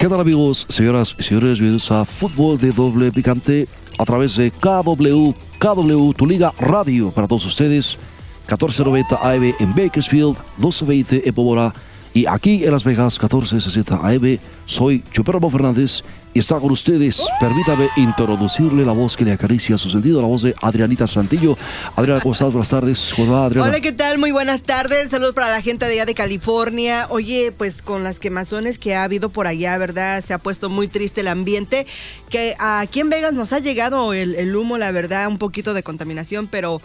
¿Qué tal amigos, señoras y señores? Bienvenidos a Fútbol de Doble Picante a través de KW, KW, tu liga radio para todos ustedes. 1490 AM en Bakersfield, 1220 en Pomora y aquí en Las Vegas, 1460 AM. Soy Chupermo Fernández y está con ustedes. Permítame introducirle la voz que le acaricia su sentido, la voz de Adrianita Santillo. Adriana, ¿cómo estás? Buenas tardes. ¿Cómo va? Hola, ¿qué tal? Muy buenas tardes. Saludos para la gente de allá de California. Oye, pues con las quemazones que ha habido por allá, ¿verdad? Se ha puesto muy triste el ambiente. Que aquí en Vegas nos ha llegado el humo, la verdad, un poquito de contaminación, pero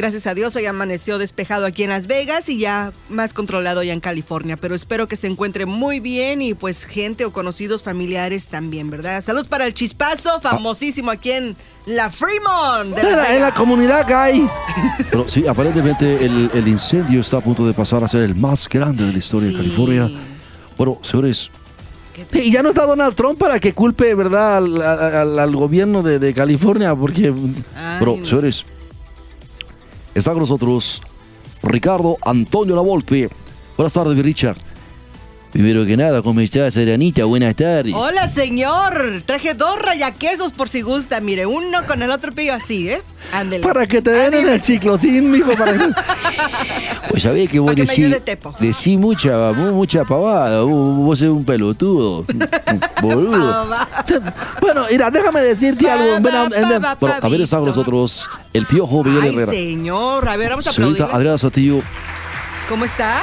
gracias a Dios hoy amaneció despejado aquí en Las Vegas y ya más controlado ya en California. Pero espero que se encuentre muy bien y pues gente o conocidos familiares también, ¿verdad? Saludos para el chispazo, famosísimo aquí en la Fremont. De Las en, la, en la Vegas. comunidad gay. Pero sí, aparentemente el, el incendio está a punto de pasar a ser el más grande de la historia Sí. de California. Bueno, señores, ¿Qué Y ya no está Donald Trump para que culpe, ¿verdad?, al, al- al gobierno de, de California, porque Ay, pero no. Está con nosotros Ricardo Antonio Lavolpe. Buenas tardes, mi Richard. Primero que nada, ¿cómo estás, Adrianita? Buenas tardes. Hola, señor. Traje dos rayaquesos por si gusta. Mire, uno con el otro pillo así, ¿eh? Ándele. para que te den en el chiclosín, mijo, para que... Pues sabés que vos decís, decís mucha, mu- mucha pavada. Vos, vos sos un pelotudo. boludo. Bueno, mira, déjame decirte Pa, algo. pa, pa, Bueno, a ver, Pavito. nosotros el piojo Miguel Ay, Herrera. señor. A ver, vamos a aplaudir. Adriana Satillo. ¿Cómo está?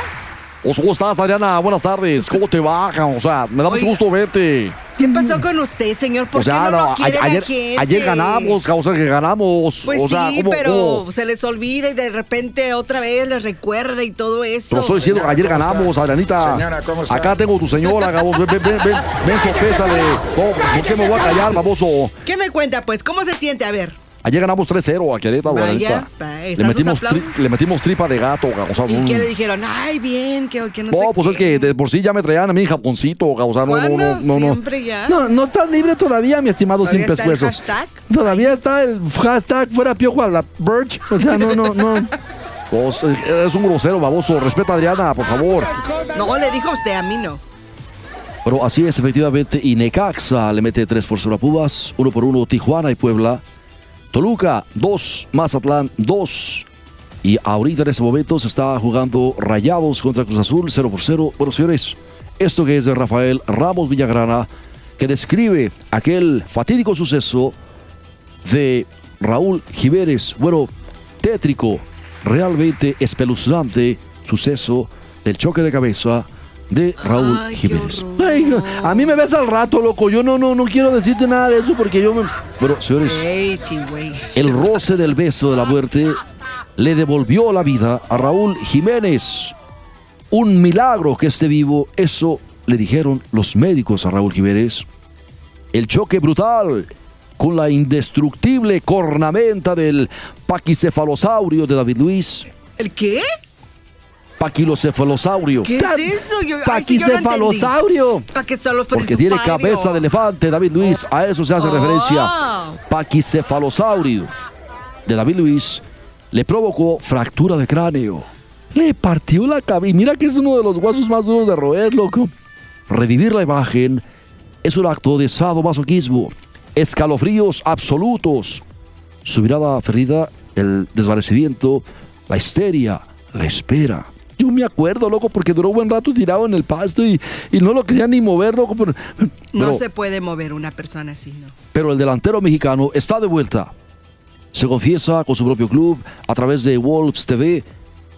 ¿Cómo estás, Adriana? Buenas tardes. ¿Cómo te va? O sea, me da mucho gusto verte. ¿Qué pasó con usted, señor? ¿Por o sea, qué no, lo a- quiere ayer, la gente? ayer ganamos, o sea, que ganamos. Pues o sea, sí, ¿cómo- pero cómo? se les olvida y de repente otra vez les recuerda y todo eso. Pero estoy diciendo que ayer ganamos, Adrianita. Señora, ¿cómo está? Acá tengo tu señora, Gabos. Ven, ven, ven, ven, ven, sorprésale. ¿Cómo? ¿Por qué me voy a callar, baboso? ¿Qué me cuenta, pues? ¿Cómo se siente? A ver. Ayer ganamos 3-0 a Querétaro, Vaya, Le ¿están sus metimos, tri- le metimos tripa de gato, o sea, ¿Y qué le dijeron? Ay, bien, que, que no, sé No, pues qué. es que de por sí ya me traían a mí japoncito, o sea, no, no, no, no, no. Siempre ya. No, no estás libre todavía, mi estimado ¿Todavía sin está pescuezo. hashtag? Todavía está el hashtag fuera piojo a la Birch. O sea, no, no, no. Pues, eh, es un grosero, baboso. Respeta a Adriana, por favor. No, le dijo usted, a mí no. Pero así es, efectivamente. Y Necaxa le mete 3 por 0 a Pumas, 1 por 1 Tijuana y Puebla. Toluca, 2, Mazatlán, 2. Y ahorita en ese momento se está jugando Rayados contra Cruz Azul, 0 por 0. Bueno, señores, esto que es de Rafael Ramos Villagrana, que describe aquel fatídico suceso de Raúl Jiménez. Bueno, tétrico, realmente espeluznante suceso del choque de cabeza de Raúl Ay, Jiménez. A mí me ves al rato, loco. Yo no, no, no quiero decirte nada de eso porque yo me. Bueno, señores, el roce del beso de la muerte le devolvió la vida a Raúl Jiménez. Un milagro que esté vivo, eso le dijeron los médicos a Raúl Jiménez. El choque brutal con la indestructible cornamenta del paquicefalosaurio de David Luis. ¿El qué? Paquilocefalosaurio. ¿Qué es eso? Yo, ay, sí, yo no. Paquicefalosaurio. ¿Para qué solo Porque tiene cabeza de elefante, David Luis. A eso se hace Oh. referencia. Paquicefalosaurio de David Luis le provocó fractura de cráneo. Le partió la cabeza. Y mira que es uno de los huesos más duros de roer, loco. Revivir la imagen es un acto de sadomasoquismo. Escalofríos absolutos. Su mirada perdida, el desvanecimiento, la histeria, la espera. Yo me acuerdo, loco, porque duró buen rato tirado en el pasto y, y no lo quería ni mover, loco. Pero, No se puede mover una persona así, ¿no? Pero el delantero mexicano está de vuelta. Se confiesa con su propio club a través de Wolves TV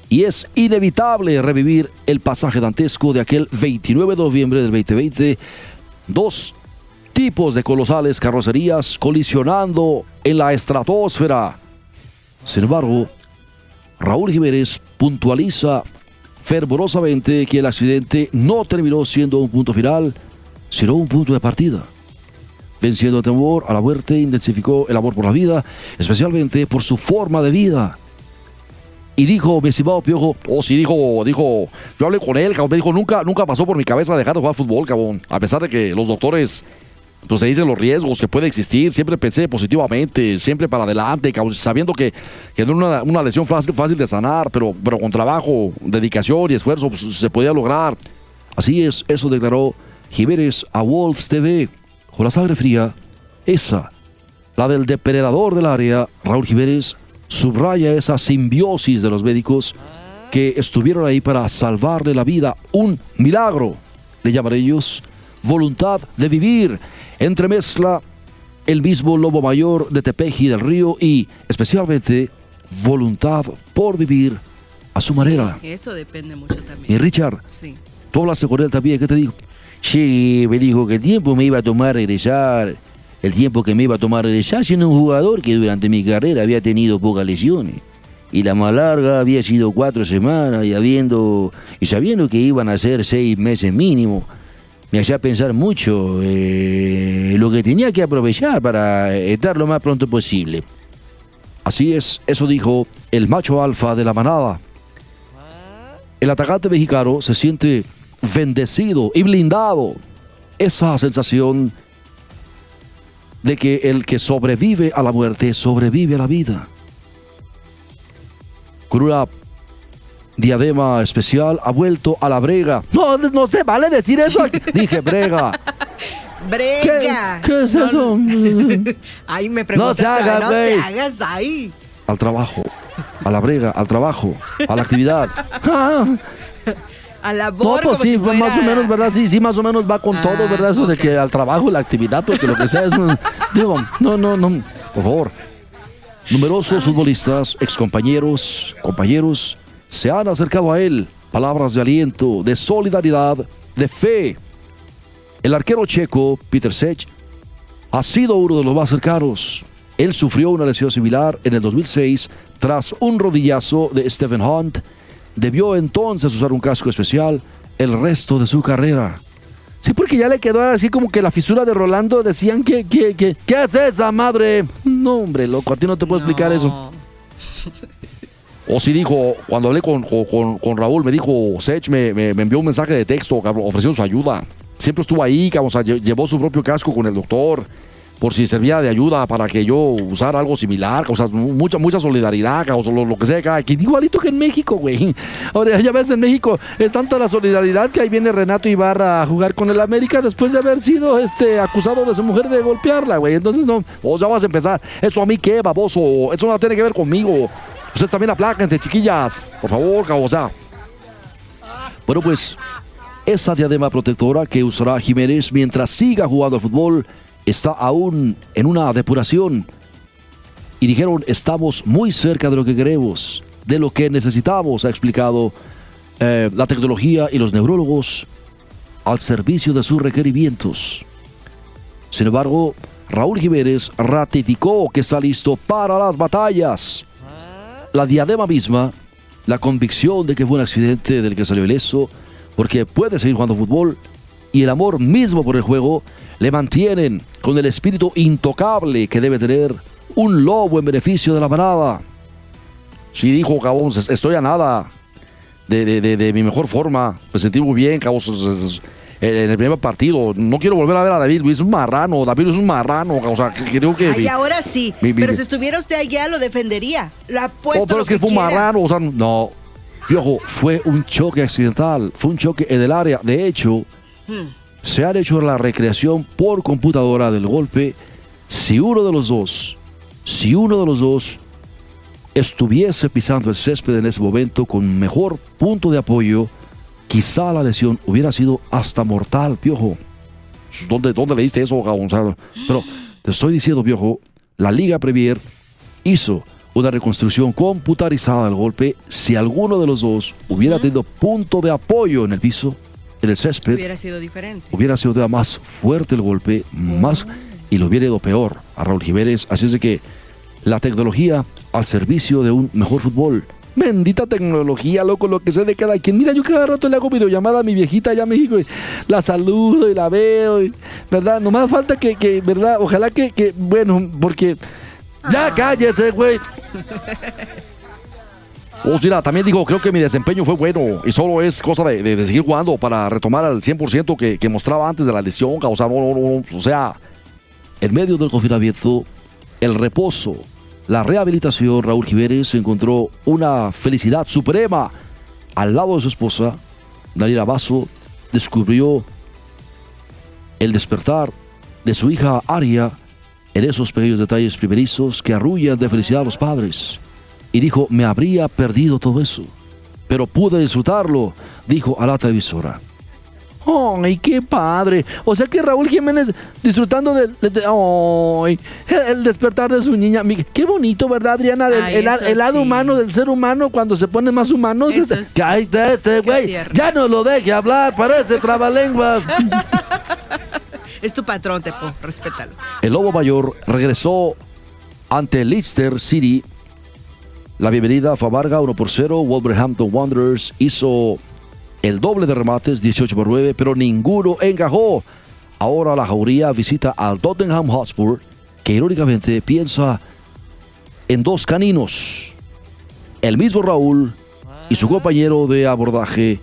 y es inevitable revivir el pasaje dantesco de aquel 29 de noviembre del 2020. Dos tipos de colosales carrocerías colisionando en la estratosfera. Sin embargo, Raúl Jiménez puntualiza fervorosamente que el accidente no terminó siendo un punto final, sino un punto de partida. Venciendo el temor a la muerte, intensificó el amor por la vida, especialmente por su forma de vida. Y dijo, mi estimado Piojo, oh sí, dijo, dijo, yo hablé con él, cabrón, me dijo, nunca, nunca pasó por mi cabeza dejar de jugar fútbol, cabrón. A pesar de que los doctores, pues se dicen los riesgos que puede existir, siempre pensé positivamente, siempre para adelante, sabiendo que, que no una, una lesión fácil, fácil de sanar, pero, pero con trabajo, dedicación y esfuerzo, pues, se podía lograr. Así es, eso declaró Jiménez a Wolves TV. Con la sangre fría, esa, la del depredador del área, Raúl Jiménez, subraya esa simbiosis de los médicos que estuvieron ahí para salvarle la vida. Un milagro, le llaman ellos, voluntad de vivir. Entremezcla el mismo lobo mayor de Tepeji del Río y especialmente voluntad por vivir a su Sí, manera. Eso depende mucho Y también. Richard, Sí. tú hablaste con él también, ¿qué te digo? Sí, me dijo que el tiempo me iba a tomar regresar, el tiempo que me iba a tomar regresar siendo un jugador que durante mi carrera había tenido pocas lesiones. Y la más larga había sido cuatro semanas y habiendo y sabiendo que iban a ser seis meses mínimo, me hacía pensar mucho eh, lo que tenía que aprovechar para estar lo más pronto posible. Así es, eso dijo el macho alfa de la manada. El atacante mexicano se siente bendecido y blindado. Esa sensación de que el que sobrevive a la muerte sobrevive a la vida. Con una diadema especial ha vuelto a la brega. No, no se vale decir eso. Dije brega. Brega. ¿Qué es eso? Ay, me preguntas, se haga, ah, no te hagas ahí. Al trabajo, a la brega, al trabajo, a la actividad. A la No, labor pues como sí, si pues fuera... más o menos, ¿verdad? Sí, sí, más o menos va con Ah, todo, ¿verdad? Eso de que al trabajo, la actividad, porque lo que sea es... un- digo, no, no, no, por favor. Numerosos futbolistas, excompañeros, compañeros, se han acercado a él. Palabras de aliento, de solidaridad, de fe. El arquero checo, Peter Sech, ha sido uno de los más cercanos. Él sufrió una lesión similar en el 2006 tras un rodillazo de Stephen Hunt. Debió entonces usar un casco especial el resto de su carrera. Sí, porque ya le quedó así como que la fisura de Rolando decían que, que, que ¿qué es esa madre? No, hombre, loco, a ti no te puedo explicar eso. O sí dijo, cuando hablé con, con- con- Raúl, me dijo, Sech me, me- envió un mensaje de texto, cabrón, ofreciendo su ayuda. Siempre estuvo ahí, cabrón, llevó su propio casco con el doctor, por si servía de ayuda para que yo usara algo similar, o sea, mu- mucha, mucha solidaridad, cabrón, lo, lo que sea, cada quien, igualito que en México, güey. Ahora, ya ves, en México es tanta la solidaridad que ahí viene Renato Ibarra a jugar con el América después de haber sido este, acusado de su mujer de golpearla, güey. Entonces, no, vos ya vas a empezar. Eso a mí qué, baboso, eso no tiene que ver conmigo. Ustedes también apláquense, chiquillas. Por favor, sea. Bueno, pues esa diadema protectora que usará Jiménez mientras siga jugando al fútbol está aún en una depuración. Y dijeron, estamos muy cerca de lo que queremos, de lo que necesitamos, ha explicado eh, la tecnología y los neurólogos al servicio de sus requerimientos. Sin embargo, Raúl Jiménez ratificó que está listo para las batallas. La diadema misma, la convicción de que fue un accidente del que salió ileso, porque puede seguir jugando fútbol, y el amor mismo por el juego le mantienen con el espíritu intocable que debe tener un lobo en beneficio de la manada. Sí, dijo Cabón, estoy a nada de, de- de- de mi mejor forma. Me sentí muy bien, Cabón, en el primer partido. No quiero volver a ver a David Luis, es un marrano. David Luis es un marrano, o sea, que- creo que... Ay, ahora sí. mi- mi- pero mi- si estuviera usted allá, lo defendería. Lo apuesto Oh, pero lo es que, fue un marrano, o sea, no. Viejo, fue un choque accidental, fue un choque en el área. De hecho, se han hecho la recreación por computadora del golpe. Si uno de los dos, si uno de los dos estuviese pisando el césped en ese momento con mejor punto de apoyo, quizá la lesión hubiera sido hasta mortal, piojo. ¿Dónde, dónde leíste eso, Gonzalo? Pero te estoy diciendo, viejo, la Liga Premier hizo una reconstrucción computarizada del golpe. Si alguno de los dos hubiera tenido punto de apoyo en el piso, en el césped, Hubiera sido diferente. hubiera sido más fuerte el golpe, más y lo hubiera ido peor a Raúl Jiménez. Así es de que la tecnología al servicio de un mejor fútbol Bendita tecnología, loco, lo que sé de cada quien. Mira, yo cada rato le hago videollamada a mi viejita allá a México y la saludo y la veo, y, ¿verdad? Nomás falta que, que, ¿verdad? Ojalá que, que, bueno, porque... Ya cállese, güey. Oh, mira, también dijo, creo que mi desempeño fue bueno y solo es cosa de, de- de seguir jugando para retomar al 100% que, que mostraba antes de la lesión. O sea, no, no, no, o sea, en medio del confinamiento, el reposo, la rehabilitación, Raúl Jiménez encontró una felicidad suprema al lado de su esposa, Daniela Basso, descubrió el despertar de su hija Aria en esos pequeños detalles primerizos que arrullan de felicidad a los padres. Y dijo, me habría perdido todo eso, pero pude disfrutarlo, dijo a la televisora. ¡Ay, qué padre! O sea que Raúl Jiménez disfrutando del de, el, el despertar de su niña. Qué bonito, ¿verdad, Adriana? El, Ay, el- eso el lado sí. humano del ser humano cuando se pone más humano. Eso sí. Cállate, este güey. Ya no lo deje hablar, parece trabalenguas. Es tu patrón, Tepo, respétalo. El Lobo Mayor regresó ante Leicester City. La bienvenida fue amarga 1 por 0. Wolverhampton Wanderers hizo el doble de remates, 18 por 9, pero ninguno encajó. Ahora la jauría visita al Tottenham Hotspur, que irónicamente piensa en dos caninos. El mismo Raúl y su compañero de abordaje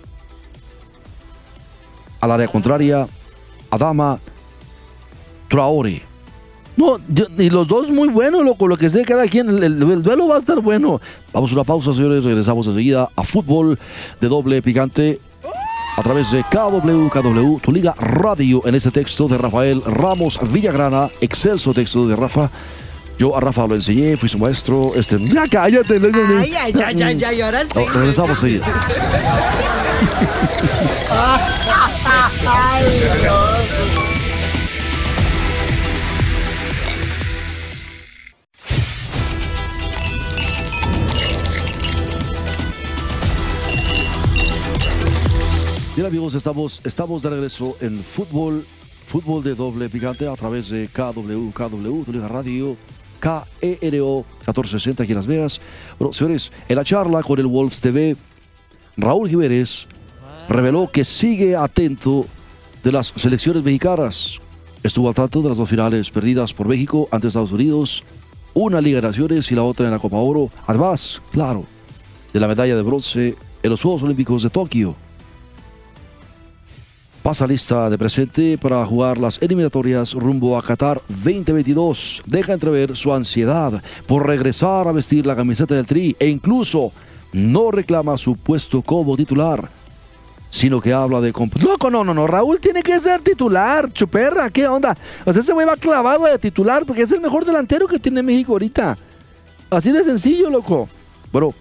al área contraria, Adama Traore. No, y los dos muy buenos, loco. Lo que sé, cada quien, el- el duelo va a estar bueno. Vamos a una pausa, señores. Regresamos enseguida a fútbol de doble picante a través de KW, KW, tu liga radio en este texto de Rafael Ramos Villagrana, excelso texto de Rafa. Yo a Rafa lo enseñé, fui su maestro. Este, Ya cállate. no, no, no. Ay, ay, ay, ay, ay, ahora sí. Oh, regresamos enseguida. Amigos, estamos, estamos de regreso en fútbol, fútbol de doble picante a través de KW, KW, liga radio, KERO 1460 aquí en Las Vegas. Bueno, señores, en la charla con el Wolves TV, Raúl Jiménez reveló que sigue atento de las selecciones mexicanas. Estuvo al tanto de las dos finales perdidas por México ante Estados Unidos, una Liga de Naciones y la otra en la Copa Oro. Además, claro, de la medalla de bronce en los Juegos Olímpicos de Tokio. Pasa lista de presente para jugar las eliminatorias rumbo a Qatar 2022. Deja entrever su ansiedad por regresar a vestir la camiseta del Tri e incluso no reclama su puesto como titular, sino que habla de Loco, no, no, no. Raúl tiene que ser titular, chuperra. ¿Qué onda? O sea, ese güey va clavado de titular porque es el mejor delantero que tiene México ahorita. Así de sencillo, loco. Bueno,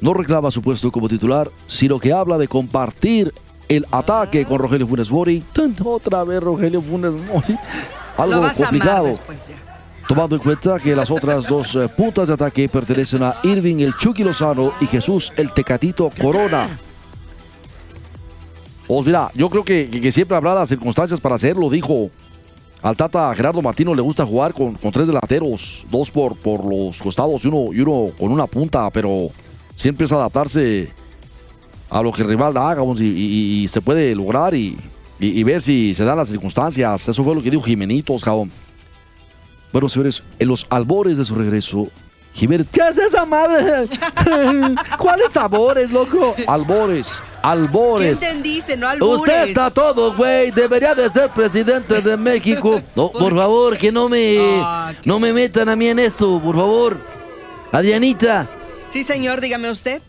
no reclama su puesto como titular, sino que habla de compartir el ataque con Rogelio Funes Mori. Otra vez Rogelio Funes Mori. Algo Lo complicado. después. Tomando en cuenta que las otras dos eh, puntas de ataque pertenecen a Irving el Chucky Lozano y Jesús el Tecatito Corona. Pues mira, yo creo que siempre habrá las circunstancias para hacerlo, dijo. Al Tata Gerardo Martino le gusta jugar con, con tres delanteros, dos por, por los costados y uno, y uno con una punta, pero siempre es adaptarse a lo que el rival haga y, y- y se puede lograr y, y- y ver si se dan las circunstancias. Eso fue lo que dijo Jimenitos, cabrón. Bueno, señores, en los albores de su regreso, Jiménez. ¿Qué es esa madre? ¿Cuáles sabores, loco? Albores, ¿Qué albores. entendiste? No albures. Usted está todo, güey. Debería de ser presidente de México. No, por favor, que no me, qué- no me metan a mí en esto, por favor. Adrianita. Sí, señor, dígame usted.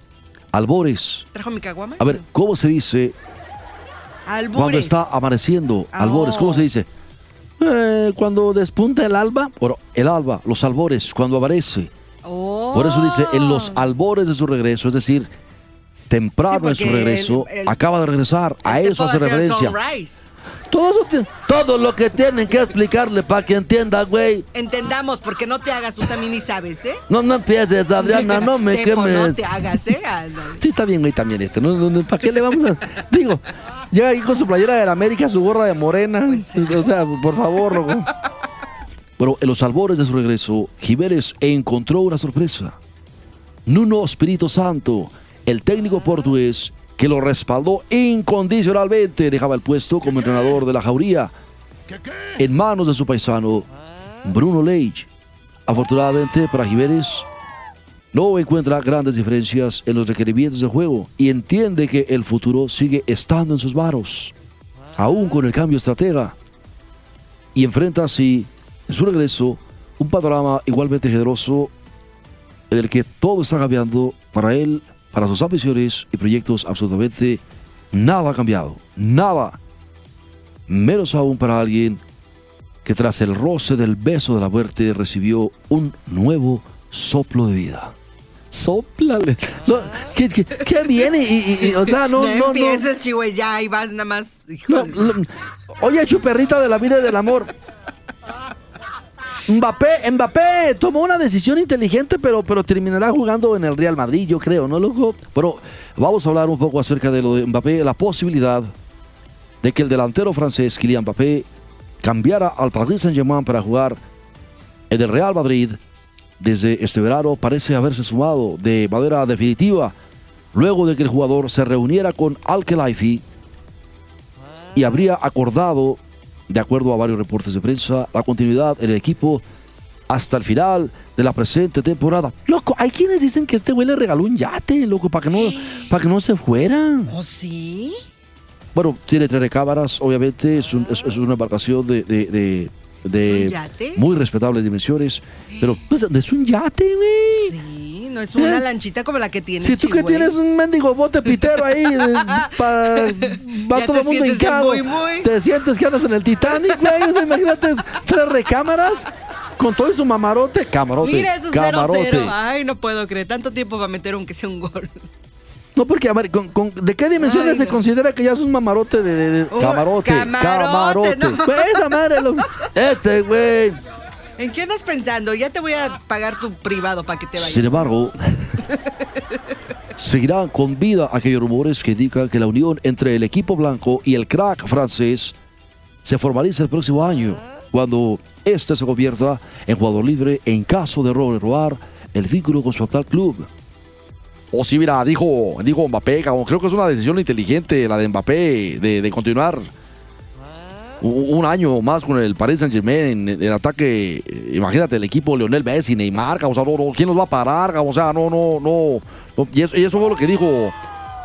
Albores. ¿Trajo mi caguama? A ver, ¿cómo se dice Albures. cuando está amaneciendo? Ah, Albores, ¿cómo oh. se dice? Eh, cuando despunta el alba. Bueno, el alba, los albores, cuando amanece. Oh. Por eso dice en los albores de su regreso, es decir, temprano Sí, en su regreso, el- el- acaba de regresar. A eso hace referencia. sunrise. Todo, eso todo lo que tienen que explicarle para que entienda, güey. Entendamos, porque no te hagas, tú también ni sabes, ¿eh? No, no empieces, Adriana, no me Tepo, No quemes. te hagas, ¿eh? Sí, está bien, güey, también este. No, no, no, ¿Para qué le vamos a...? Digo, llega aquí con su playera de la América, su gorra de morena. Pues. O sea, por favor, loco. Bueno, en los albores de su regreso, Jiménez encontró una sorpresa. Nuno Espíritu Santo, el técnico portugués que lo respaldó incondicionalmente, dejaba el puesto como entrenador de la Jauría en manos de su paisano Bruno Leite. Afortunadamente para Jiménez, no encuentra grandes diferencias en los requerimientos de juego y entiende que el futuro sigue estando en sus manos, aún con el cambio estratega. Y enfrenta así, en su regreso, un panorama igualmente generoso en el que todo está cambiando para él, para sus ambiciones y proyectos absolutamente nada ha cambiado, nada. Menos aún para alguien que tras el roce del beso de la muerte recibió un nuevo soplo de vida. Sóplale. No, ¿qué, qué, qué viene? Y, y- y, o sea, no, No, no, no. empieces, Chihuahua, ya, y vas nada más. No, oye, chuperrita de la vida y del amor. Mbappé, Mbappé tomó una decisión inteligente, pero, pero terminará jugando en el Real Madrid, yo creo, ¿no, loco? Pero vamos a hablar un poco acerca de lo de Mbappé, la posibilidad de que el delantero francés Kylian Mbappé cambiara al Paris Saint-Germain para jugar en el Real Madrid. Desde este verano parece haberse sumado de manera definitiva luego de que el jugador se reuniera con Al-Khelaifi y habría acordado, de acuerdo a varios reportes de prensa, la continuidad en el equipo hasta el final de la presente temporada. Loco, hay quienes dicen que este güey le regaló un yate, loco, para que no, para que no se fuera. ¿Oh, sí? Bueno, tiene tres recámaras, obviamente, es, un- es- es una embarcación de, de- de- de muy respetables dimensiones, pero Pues es un yate, güey. Sí, no es una lanchita como la que tiene Si tú que tienes un mendigo bote pitero ahí, de- pa- va Ya todo el mundo hincado. muy, muy. Te sientes que andas en el Titanic, güey. Imagínate tres recámaras con todo su mamarote. Camarote. Mira, eso cero, camarote. cero. Ay, no puedo creer. Tanto tiempo para meter aunque sea un gol. No, porque, a ver, con- con- ¿de qué dimensiones Ay, se no. considera que ya es un mamarote de. de- de- Un Camarote, camarote, camarote. no. Pues esa madre, lo- este, güey. ¿En qué andas pensando? Ya te voy a pagar tu privado para que te vayas. Sin embargo, seguirán con vida aquellos rumores que indican que la unión entre el equipo blanco y el crack francés se formaliza el próximo año, cuando este se convierta en jugador libre en caso de renovar el vínculo con su actual club. O sí, mira, dijo, dijo Mbappé, cabrón, creo que es una decisión inteligente la de Mbappé de, de continuar u- un año más con el Paris Saint Germain en, en ataque. Imagínate el equipo Lionel Messi, Neymar, o sea, no, no, ¿quién los va a parar? O sea, no, no, no. no, Y, eso, y eso fue lo que dijo,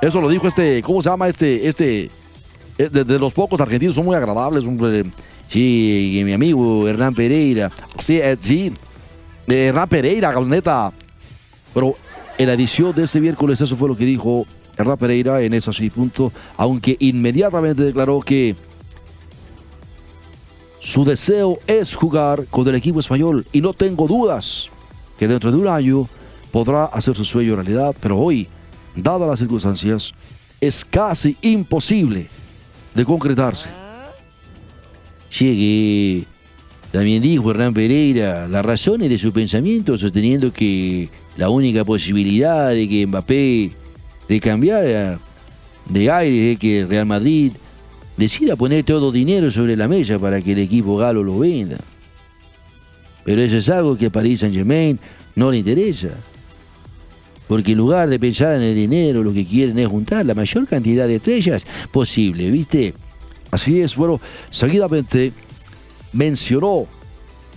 eso lo dijo este, ¿cómo se llama este, este? eh, De, de los pocos argentinos son muy agradables, hombre. Sí, y mi amigo Hernán Pereira. Sí, eh, sí. Hernán Pereira, neta. Pero en la edición de este miércoles eso fue lo que dijo Hernán Pereira en ese así punto, aunque inmediatamente declaró que su deseo es jugar con el equipo español y no tengo dudas que dentro de un año podrá hacer su sueño realidad, pero hoy, dadas las circunstancias, es casi imposible de concretarse. Llegue. También dijo Hernán Pereira las razones de su pensamiento, sosteniendo que la única posibilidad de que Mbappé de cambiar de aire es que Real Madrid decida poner todo dinero sobre la mesa para que el equipo galo lo venda. Pero eso es algo que a Paris Saint Germain no le interesa. Porque en lugar de pensar en el dinero, lo que quieren es juntar la mayor cantidad de estrellas posible, ¿viste? Así es, bueno, seguidamente mencionó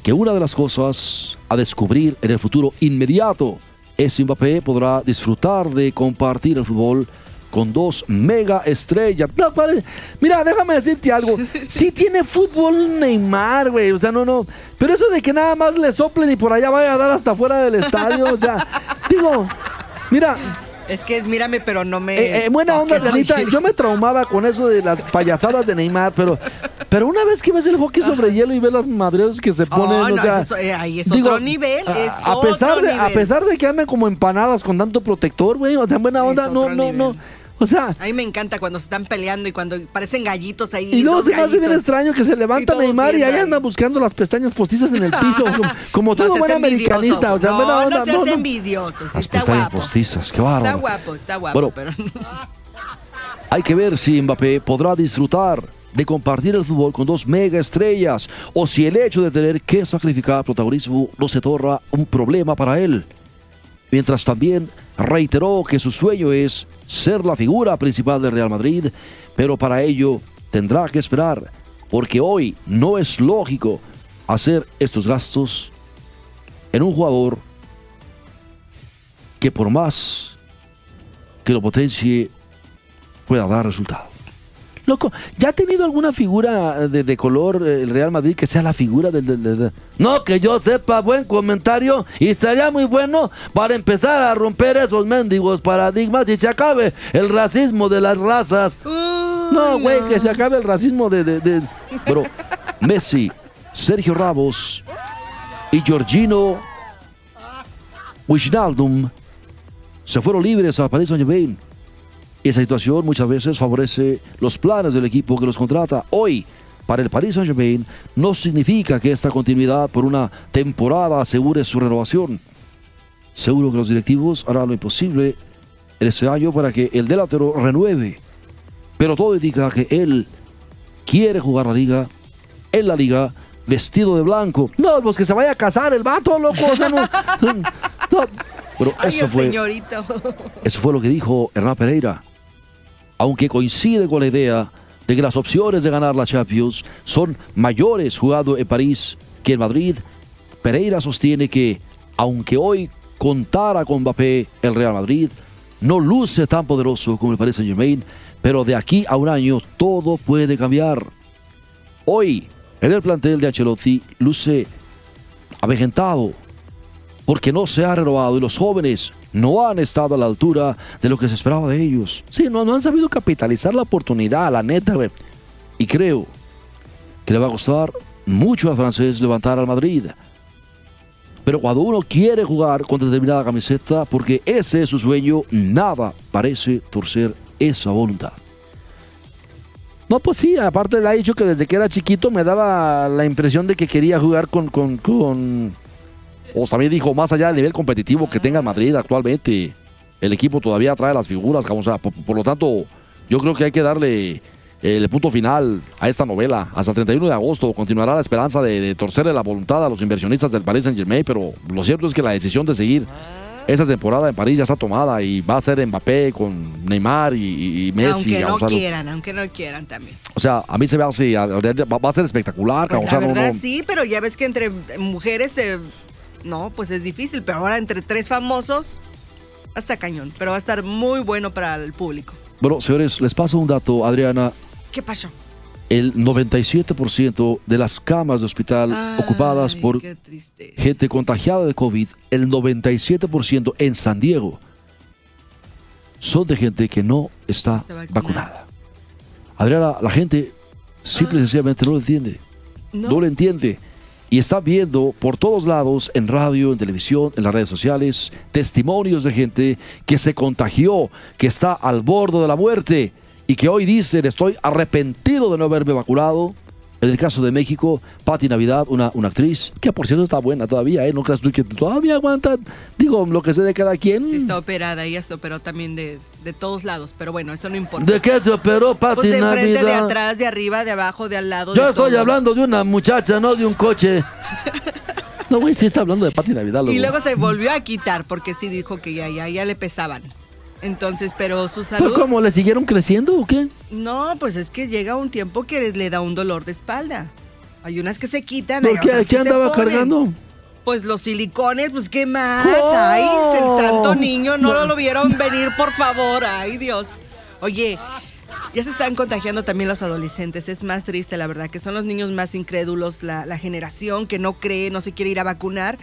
que una de las cosas a descubrir en el futuro inmediato es si Mbappé podrá disfrutar de compartir el fútbol con dos mega estrellas. No, Mira, déjame decirte algo. Sí tiene fútbol Neymar, güey. O sea, no, no. Pero eso de que nada más le soplen y por allá vaya a dar hasta fuera del estadio. O sea, digo, mira, Es que es mírame, pero no me. eh, eh, buena onda, oye. Yo me traumaba con eso de las payasadas de Neymar, pero, pero una vez que ves el hockey sobre hielo y ves las madreos que se ponen, Oh, o no, sea, eso eh, ahí es digo, otro nivel. a, es a pesar otro de, a pesar de que andan como empanadas con tanto protector, güey, o sea, buena onda, no, no, no. O sea, A mí me encanta cuando se están peleando y cuando parecen gallitos ahí. Y luego se me hace bien extraño que se levanta Neymar y ahí ahí. anda buscando las pestañas postizas en el piso, como, como No todo buen envidioso. americanista. O sea, no, buena onda. no seas no, no. envidioso. Está pestañas guapo. postizas, qué Está bárbaro. guapo, está guapo. Bueno. pero Hay que ver si Mbappé podrá disfrutar de compartir el fútbol con dos mega estrellas o si el hecho de tener que sacrificar protagonismo no se torna un problema para él. mientras también reiteró que su sueño es ser la figura principal del Real Madrid, pero para ello tendrá que esperar, porque hoy no es lógico hacer estos gastos en un jugador que por más que lo potencie pueda dar resultado. Loco, ¿ya ha tenido alguna figura de, de color eh, el Real Madrid que sea la figura del... del- del- del- No que yo sepa, buen comentario. Y estaría muy bueno para empezar a romper esos mendigos paradigmas y se acabe el racismo de las razas. No, güey, que se acabe el racismo de... de- de- Pero Messi, Sergio Ramos y Georgino Wijnaldum se fueron libres al Paris Saint-Germain. Esa situación muchas veces favorece los planes del equipo que los contrata. Hoy, para el Paris Saint-Germain, no significa que esta continuidad por una temporada asegure su renovación. Seguro que los directivos harán lo imposible en ese año para que el delantero renueve. Pero todo indica que él quiere jugar la liga, en la liga, vestido de blanco. No, pues que se vaya a casar el vato, loco. o sea, no- no, Pero Ay, eso el fue, señorito. eso fue lo que dijo Hernán Pereira. Aunque coincide con la idea de que las opciones de ganar la Champions son mayores jugando en París que en Madrid, Pereira sostiene que, aunque hoy contara con Mbappé, el Real Madrid no luce tan poderoso como el Paris Saint Germain, pero de aquí a un año todo puede cambiar. Hoy, en el plantel de Ancelotti, luce avejentado, porque no se ha renovado y los jóvenes no han estado a la altura de lo que se esperaba de ellos. Sí, no, no han sabido capitalizar la oportunidad, la neta. Y creo que le va a costar mucho al francés levantar al Madrid. Pero cuando uno quiere jugar con determinada camiseta, porque ese es su sueño, nada parece torcer esa voluntad. No, pues sí, aparte le ha dicho que desde que era chiquito me daba la impresión de que quería jugar con, con... O también dijo, más allá del nivel competitivo que tenga el Madrid actualmente, el equipo todavía trae las figuras. O sea, por, por lo tanto, yo creo que hay que darle el punto final a esta novela. Hasta el 31 de agosto continuará la esperanza de, de torcerle la voluntad a los inversionistas del Paris Saint Germain, pero lo cierto es que la decisión de seguir esa temporada en París ya está tomada y va a ser Mbappé con Neymar y, Messi. aunque no quieran, aunque no quieran también. o sea, a mí se me hace, va a ser espectacular. Pues la verdad no- sí, pero ya ves que entre mujeres eh, no, pues es difícil, pero ahora entre tres famosos hasta cañón, pero va a estar muy bueno para el público. Bueno, señores, les paso un dato, Adriana. ¿Qué pasó? El 97% de las camas de hospital ocupadas por gente contagiada de COVID, el 97% en San Diego son de gente que no está Está vacunada. vacunada. Adriana, la gente simple y sencillamente no lo entiende. No. No lo entiende. Y está viendo por todos lados, en radio, en televisión, en las redes sociales, testimonios de gente que se contagió, que está al borde de la muerte y que hoy dicen estoy arrepentido de no haberme vacunado. En el caso de México, Patti Navidad, una, una actriz, que por cierto está buena todavía, ¿eh? No creas tú que todavía aguanta, digo, lo que sé de cada quien. Sí está operada, ella se operó también de, de todos lados, pero bueno, eso no importa. ¿De qué se operó Pati Pues de enfrente, de Navidad? atrás, de arriba, de abajo, de al lado. Yo de estoy todo. hablando de una muchacha, no de un coche. No, güey, sí está hablando de Patti Navidad. Y luego se volvió a quitar porque sí dijo que ya, ya, ya le pesaban. Entonces, pero su salud. ¿Pero cómo? ¿Le siguieron creciendo o qué? No, pues es que llega un tiempo que le da un dolor de espalda. Hay unas que se quitan, hay ¿Por qué? otras ¿Qué que se andaba ponen. cargando? Pues los silicones, pues qué más. ¡Oh! Ay, el santo niño, no, lo vieron venir, por favor. Ay, Dios. Oye, ya se están contagiando también los adolescentes. Es más triste, la verdad, que son los niños más incrédulos, la, la generación que no cree, no se quiere ir a vacunar.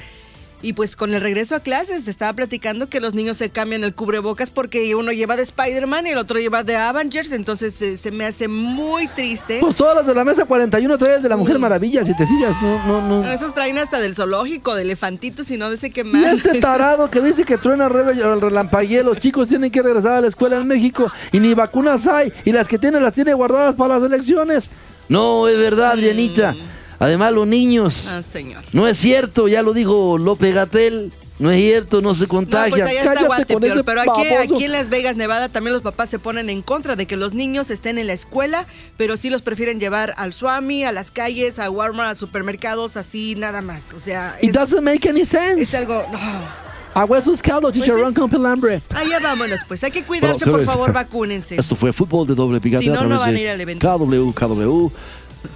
Y pues con el regreso a clases, te estaba platicando que los niños se cambian el cubrebocas porque uno lleva de Spider-Man y el otro lleva de Avengers. Entonces eh, se me hace muy triste. Pues todas las de la mesa 41 traen el de la Mujer Maravilla, si te fijas, no, no, no. Esos traen hasta del zoológico, de elefantitos y no de ese que Y más. este tarado que dice que truena el relampaguee, los chicos tienen que regresar a la escuela en México y ni vacunas hay y las que tiene las tiene guardadas para las elecciones. No, es verdad, Adrianita. Además, los niños. Ah, señor. No es cierto, ya lo dijo López Gatel. No es cierto, no se No, pues contagia. allá está Guatepeor, pero aquí, aquí en Las Vegas, Nevada, también los papás se ponen en contra de que los niños estén en la escuela, pero sí los prefieren llevar al Swami, a las calles, a Walmart, a supermercados, así nada más. O sea, It es, doesn't make any sense. es algo... no. A huesos caldo, chicharrón sí. con pelambre. Allá vámonos, pues hay que cuidarse, Bueno, por favor, vacúnense. Esto fue fútbol de doble picante Si no, no van a ir al evento. KW, KW.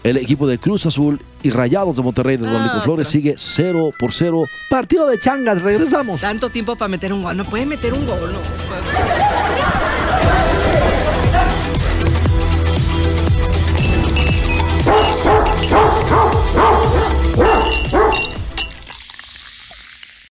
El equipo de Cruz Azul y Rayados de Monterrey de Don Ah, Nico Flores otros. sigue 0 por 0. Partido de changas, regresamos. Tanto tiempo para meter un gol. No puede meter un gol, ¿no?